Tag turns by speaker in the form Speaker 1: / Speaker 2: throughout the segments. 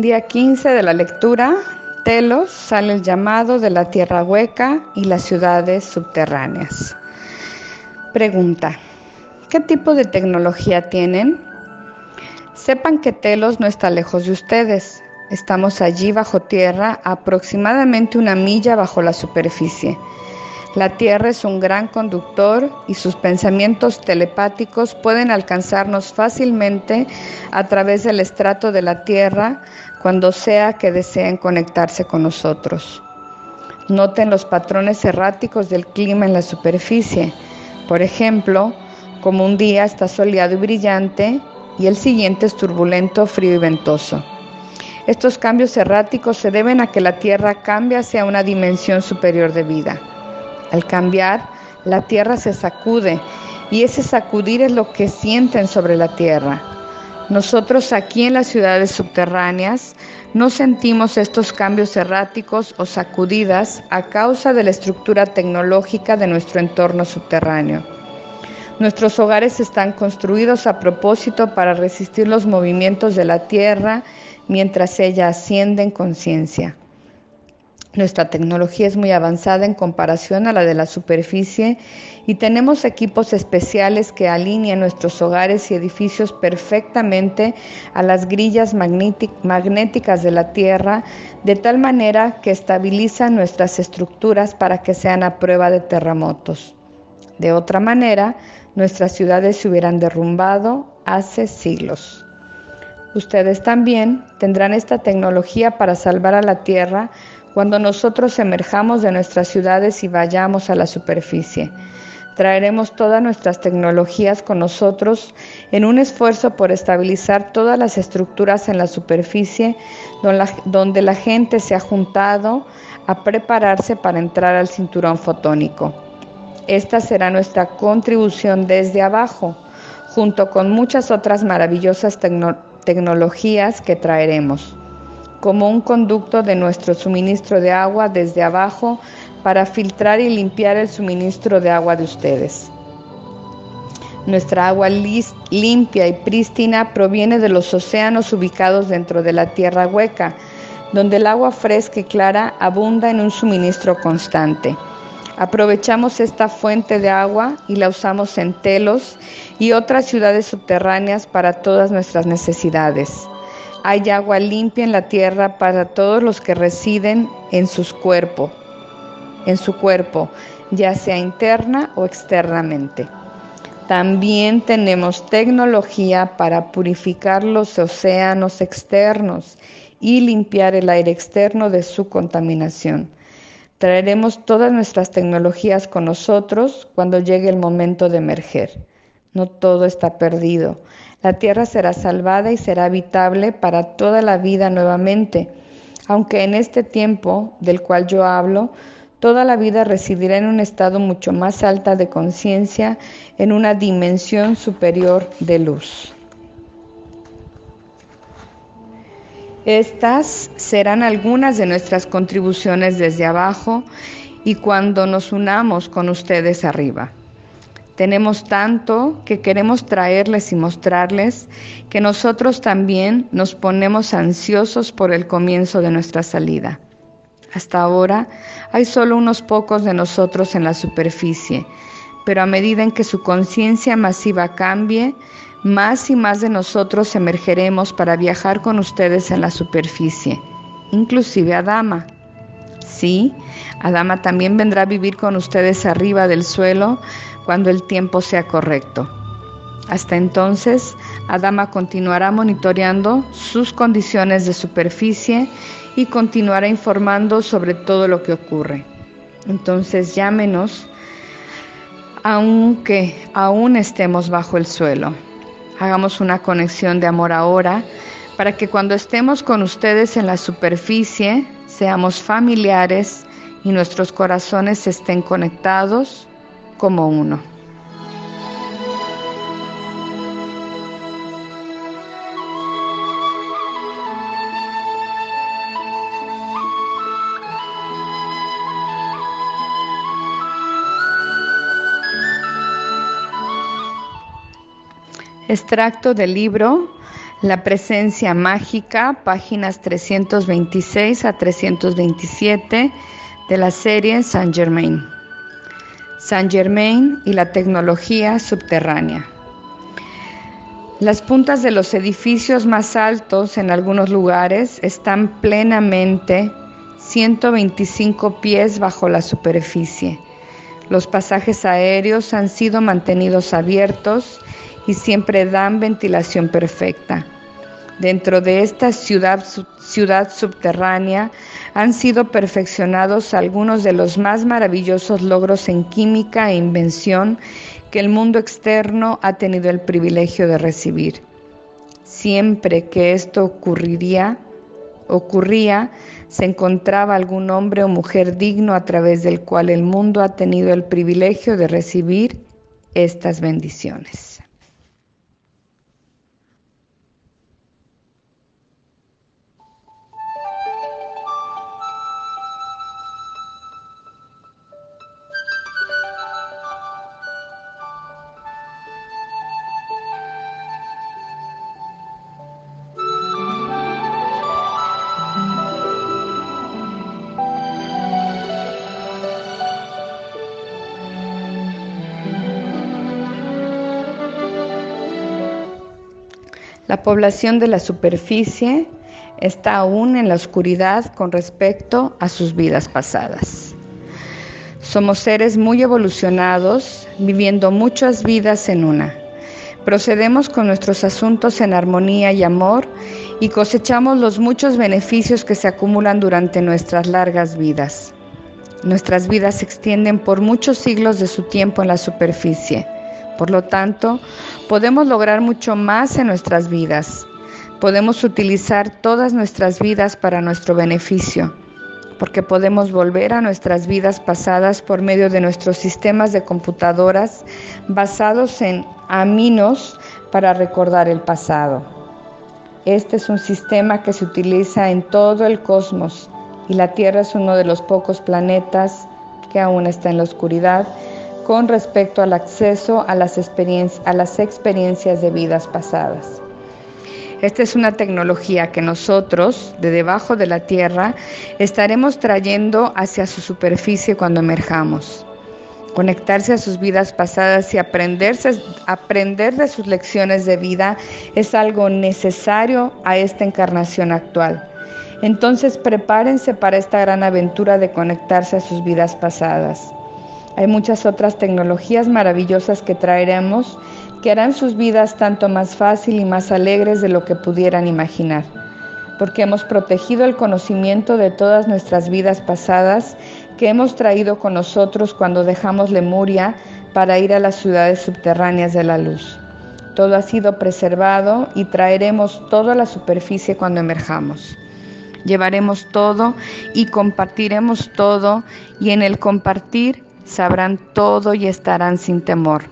Speaker 1: Día 15 de la lectura. Telos sale el llamado de la tierra hueca y las ciudades subterráneas. Pregunta. ¿Qué tipo de tecnología tienen? Sepan que Telos no está lejos de ustedes. Estamos allí bajo tierra, aproximadamente una milla bajo la superficie. La Tierra es un gran conductor y sus pensamientos telepáticos pueden alcanzarnos fácilmente a través del estrato de la Tierra cuando sea que deseen conectarse con nosotros. Noten los patrones erráticos del clima en la superficie. Por ejemplo, como un día está soleado y brillante y el siguiente es turbulento, frío y ventoso. Estos cambios erráticos se deben a que la Tierra cambia hacia una dimensión superior de vida. Al cambiar, la tierra se sacude y ese sacudir es lo que sienten sobre la tierra. Nosotros aquí en las ciudades subterráneas no sentimos estos cambios erráticos o sacudidas a causa de la estructura tecnológica de nuestro entorno subterráneo. Nuestros hogares están construidos a propósito para resistir los movimientos de la tierra mientras ella asciende en conciencia. Nuestra tecnología es muy avanzada en comparación a la de la superficie y tenemos equipos especiales que alinean nuestros hogares y edificios perfectamente a las grillas magnéticas de la Tierra, de tal manera que estabilizan nuestras estructuras para que sean a prueba de terremotos. De otra manera, nuestras ciudades se hubieran derrumbado hace siglos. Ustedes también tendrán esta tecnología para salvar a la Tierra cuando nosotros emerjamos de nuestras ciudades y vayamos a la superficie. Traeremos todas nuestras tecnologías con nosotros en un esfuerzo por estabilizar todas las estructuras en la superficie donde la gente se ha juntado a prepararse para entrar al cinturón fotónico. Esta será nuestra contribución desde abajo, junto con muchas otras maravillosas tecnologías que traeremos como un conducto de nuestro suministro de agua desde abajo para filtrar y limpiar el suministro de agua de ustedes. Nuestra agua limpia y prístina proviene de los océanos ubicados dentro de la tierra hueca, donde el agua fresca y clara abunda en un suministro constante. Aprovechamos esta fuente de agua y la usamos en Telos y otras ciudades subterráneas para todas nuestras necesidades. Hay agua limpia en la tierra para todos los que residen en sus en su cuerpo, ya sea interna o externamente. También tenemos tecnología para purificar los océanos externos y limpiar el aire externo de su contaminación. Traeremos todas nuestras tecnologías con nosotros cuando llegue el momento de emerger. No todo está perdido. La tierra será salvada y será habitable para toda la vida nuevamente, aunque en este tiempo del cual yo hablo, toda la vida residirá en un estado mucho más alta de conciencia, en una dimensión superior de luz. Estas serán algunas de nuestras contribuciones desde abajo y cuando nos unamos con ustedes arriba. Tenemos tanto que queremos traerles y mostrarles que nosotros también nos ponemos ansiosos por el comienzo de nuestra salida. Hasta ahora hay solo unos pocos de nosotros en la superficie, pero a medida en que su conciencia masiva cambie, más y más de nosotros emergeremos para viajar con ustedes en la superficie, inclusive Adama. Sí, Adama también vendrá a vivir con ustedes arriba del suelo cuando el tiempo sea correcto. Hasta entonces, Adama continuará monitoreando sus condiciones de superficie y continuará informando sobre todo lo que ocurre. Entonces llámenos aunque aún estemos bajo el suelo. Hagamos una conexión de amor ahora para que cuando estemos con ustedes en la superficie seamos familiares y nuestros corazones estén conectados como uno. Extracto del libro La presencia mágica, páginas 326 a 327 de la serie Saint Germain. Saint Germain y la tecnología subterránea. Las puntas de los edificios más altos en algunos lugares están plenamente 125 pies bajo la superficie. Los pasajes aéreos han sido mantenidos abiertos y siempre dan ventilación perfecta. Dentro de esta ciudad, subterránea han sido perfeccionados algunos de los más maravillosos logros en química e invención que el mundo externo ha tenido el privilegio de recibir. Siempre que esto ocurría, se encontraba algún hombre o mujer digno a través del cual el mundo ha tenido el privilegio de recibir estas bendiciones. La población de la superficie está aún en la oscuridad con respecto a sus vidas pasadas. Somos seres muy evolucionados, viviendo muchas vidas en una. Procedemos con nuestros asuntos en armonía y amor y cosechamos los muchos beneficios que se acumulan durante nuestras largas vidas. Nuestras vidas se extienden por muchos siglos de su tiempo en la superficie por lo tanto, podemos lograr mucho más en nuestras vidas. Podemos utilizar todas nuestras vidas para nuestro beneficio, porque podemos volver a nuestras vidas pasadas por medio de nuestros sistemas de computadoras basados en aminos para recordar el pasado. Este es un sistema que se utiliza en todo el cosmos y la Tierra es uno de los pocos planetas que aún está en la oscuridad con respecto al acceso a las, experiencias de vidas pasadas. Esta es una tecnología que nosotros, de debajo de la Tierra, estaremos trayendo hacia su superficie cuando emerjamos. Conectarse a sus vidas pasadas y aprenderse, aprender de sus lecciones de vida es algo necesario a esta encarnación actual. Entonces prepárense para esta gran aventura de conectarse a sus vidas pasadas. Hay muchas otras tecnologías maravillosas que traeremos que harán sus vidas tanto más fácil y más alegres de lo que pudieran imaginar, porque hemos protegido el conocimiento de todas nuestras vidas pasadas que hemos traído con nosotros cuando dejamos Lemuria para ir a las ciudades subterráneas de la luz. Todo ha sido preservado y traeremos todo a la superficie cuando emerjamos. Llevaremos todo y compartiremos todo y en el compartir sabrán todo y estarán sin temor,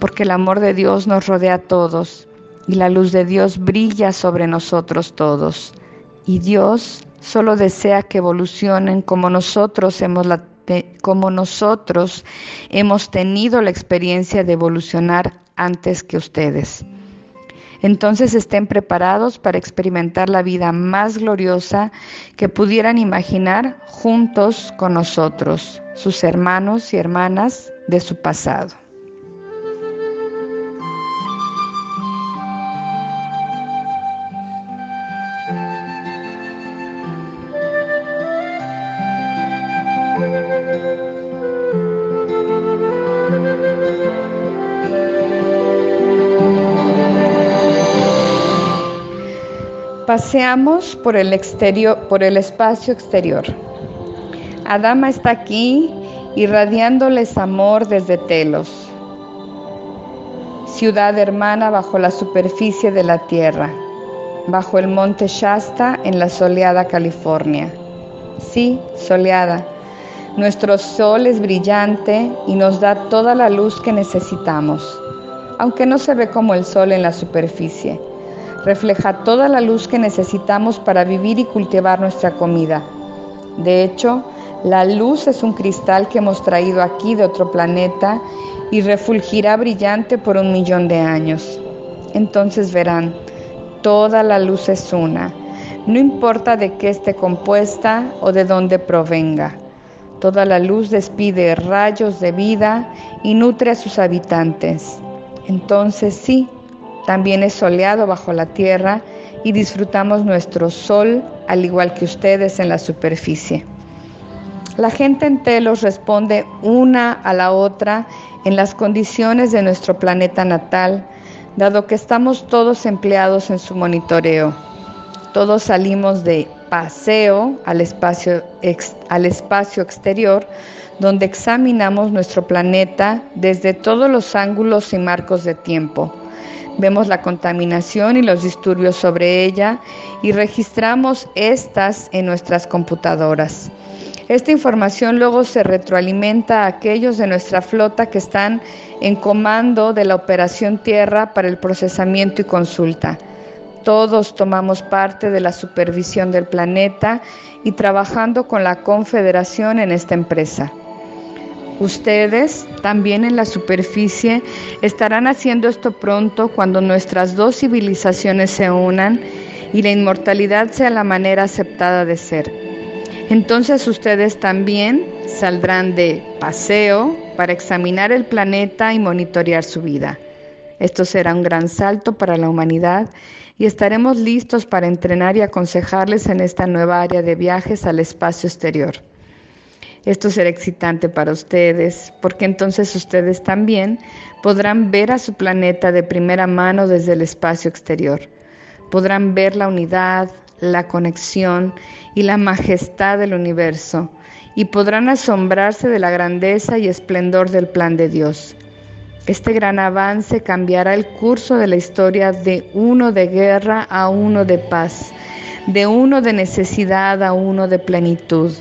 Speaker 1: porque el amor de Dios nos rodea a todos y la luz de Dios brilla sobre nosotros todos. Y Dios solo desea que evolucionen como nosotros hemos la como nosotros hemos tenido la experiencia de evolucionar antes que ustedes. Entonces estén preparados para experimentar la vida más gloriosa que pudieran imaginar juntos con nosotros, sus hermanos y hermanas de su pasado. Paseamos por el exterior, por el espacio exterior. Adama está aquí irradiándoles amor desde Telos, ciudad hermana bajo la superficie de la tierra, bajo el monte Shasta en la soleada California. Sí, soleada. Nuestro sol es brillante y nos da toda la luz que necesitamos, aunque no se ve como el sol en la superficie refleja toda la luz que necesitamos para vivir y cultivar nuestra comida. De hecho, la luz es un cristal que hemos traído aquí de otro planeta y refulgirá brillante por un millón de años. Entonces verán, toda la luz es una, no importa de qué esté compuesta o de dónde provenga. Toda la luz despide rayos de vida y nutre a sus habitantes. Entonces sí, también es soleado bajo la tierra y disfrutamos nuestro sol al igual que ustedes en la superficie. La gente en Telos responde una a la otra en las condiciones de nuestro planeta natal, dado que estamos todos empleados en su monitoreo. Todos salimos de paseo al espacio, al espacio exterior, donde examinamos nuestro planeta desde todos los ángulos y marcos de tiempo. Vemos la contaminación y los disturbios sobre ella y registramos estas en nuestras computadoras. Esta información luego se retroalimenta a aquellos de nuestra flota que están en comando de la Operación Tierra para el procesamiento y consulta. Todos tomamos parte de la supervisión del planeta y trabajando con la Confederación en esta empresa. Ustedes, también en la superficie, estarán haciendo esto pronto cuando nuestras dos civilizaciones se unan y la inmortalidad sea la manera aceptada de ser. Entonces ustedes también saldrán de paseo para examinar el planeta y monitorear su vida. Esto será un gran salto para la humanidad y estaremos listos para entrenar y aconsejarles en esta nueva área de viajes al espacio exterior. Esto será excitante para ustedes, porque entonces ustedes también podrán ver a su planeta de primera mano desde el espacio exterior. Podrán ver la unidad, la conexión y la majestad del universo, y podrán asombrarse de la grandeza y esplendor del plan de Dios. Este gran avance cambiará el curso de la historia de uno de guerra a uno de paz, de uno de necesidad a uno de plenitud,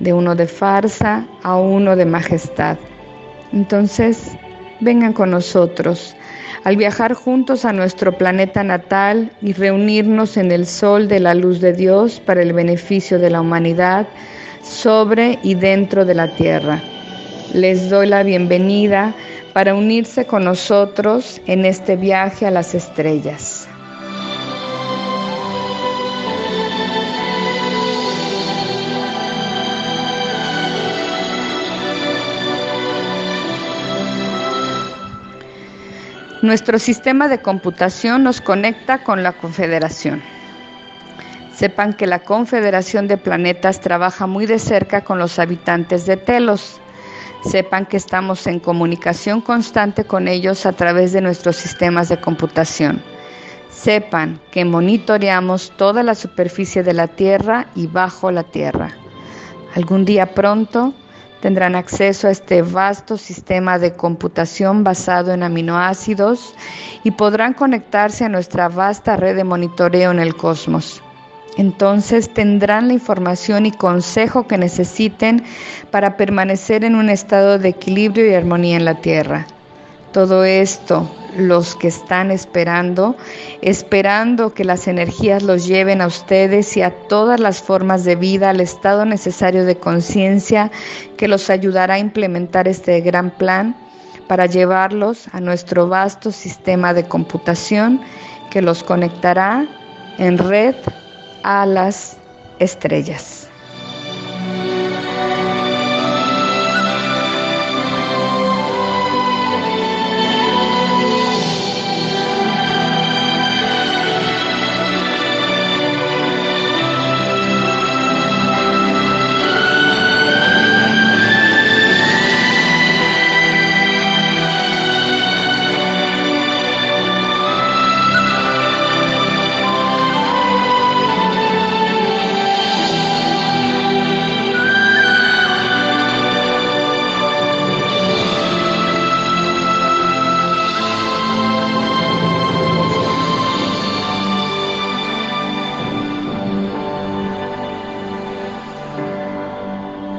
Speaker 1: de uno de farsa a uno de majestad. Entonces, vengan con nosotros al viajar juntos a nuestro planeta natal y reunirnos en el sol de la luz de Dios para el beneficio de la humanidad sobre y dentro de la tierra. Les doy la bienvenida para unirse con nosotros en este viaje a las estrellas. Nuestro sistema de computación nos conecta con la Confederación. Sepan que la Confederación de Planetas trabaja muy de cerca con los habitantes de Telos. Sepan que estamos en comunicación constante con ellos a través de nuestros sistemas de computación. Sepan que monitoreamos toda la superficie de la Tierra y bajo la Tierra. Algún día pronto tendrán acceso a este vasto sistema de computación basado en aminoácidos y podrán conectarse a nuestra vasta red de monitoreo en el cosmos. Entonces tendrán la información y consejo que necesiten para permanecer en un estado de equilibrio y armonía en la Tierra. Todo esto los que están esperando, esperando que las energías los lleven a ustedes y a todas las formas de vida al estado necesario de conciencia que los ayudará a implementar este gran plan para llevarlos a nuestro vasto sistema de computación que los conectará en red a las estrellas.